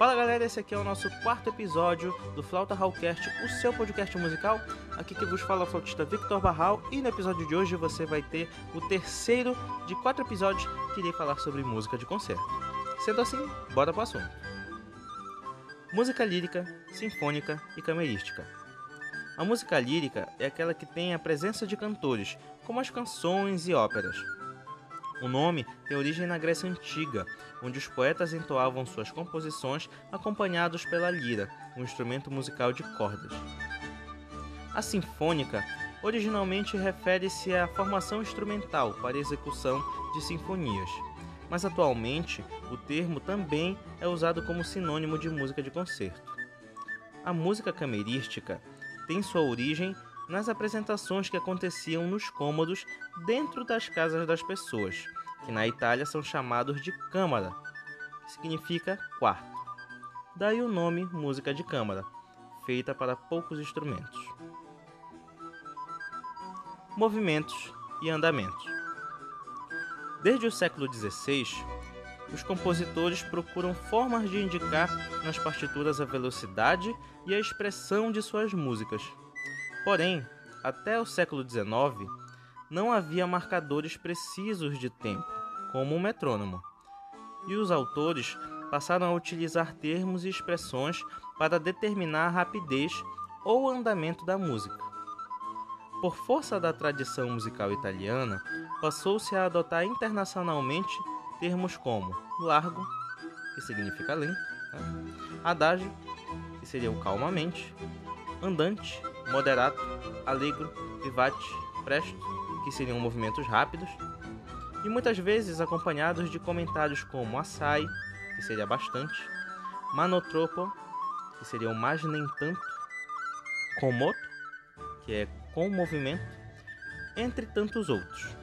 Fala galera, esse aqui é o nosso quarto episódio do Flauta Hallcast, o seu podcast musical. Aqui que vos fala é o flautista Victor Barral e no episódio de hoje você vai ter o terceiro de quatro episódios que irei falar sobre música de concerto. Sendo assim, bora pro assunto. Música lírica, sinfônica e camerística. A música lírica é aquela que tem a presença de cantores, como as canções e óperas. O nome tem origem na Grécia Antiga, onde os poetas entoavam suas composições acompanhados pela lira, um instrumento musical de cordas. A sinfônica originalmente refere-se à formação instrumental para execução de sinfonias, mas atualmente o termo também é usado como sinônimo de música de concerto. A música camerística tem sua origem nas apresentações que aconteciam nos cômodos dentro das casas das pessoas, que na Itália são chamados de câmara, que significa quarto. Daí o nome música de câmara, feita para poucos instrumentos. Movimentos e andamentos. Desde o século XVI, os compositores procuram formas de indicar nas partituras a velocidade e a expressão de suas músicas. Porém, até o século XIX, não havia marcadores precisos de tempo, como o metrônomo, e os autores passaram a utilizar termos e expressões para determinar a rapidez ou andamento da música. Por força da tradição musical italiana, passou-se a adotar internacionalmente termos como largo, que significa lento, né? que seria o calmamente, andante, moderato, alegro, vivace, presto, que seriam movimentos rápidos, e muitas vezes acompanhados de comentários como assai, que seria bastante, manotropo, que seria o mais nem tanto, komoto, que é com movimento, entre tantos outros.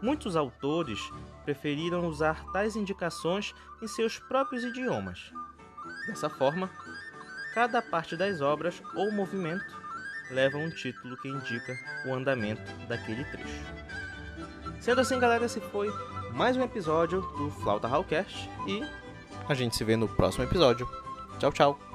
Muitos autores preferiram usar tais indicações em seus próprios idiomas. Dessa forma, cada parte das obras ou movimento leva um título que indica o andamento daquele trecho. Sendo assim, galera, esse foi mais um episódio do Flauta Hallcast e a gente se vê no próximo episódio. Tchau, tchau!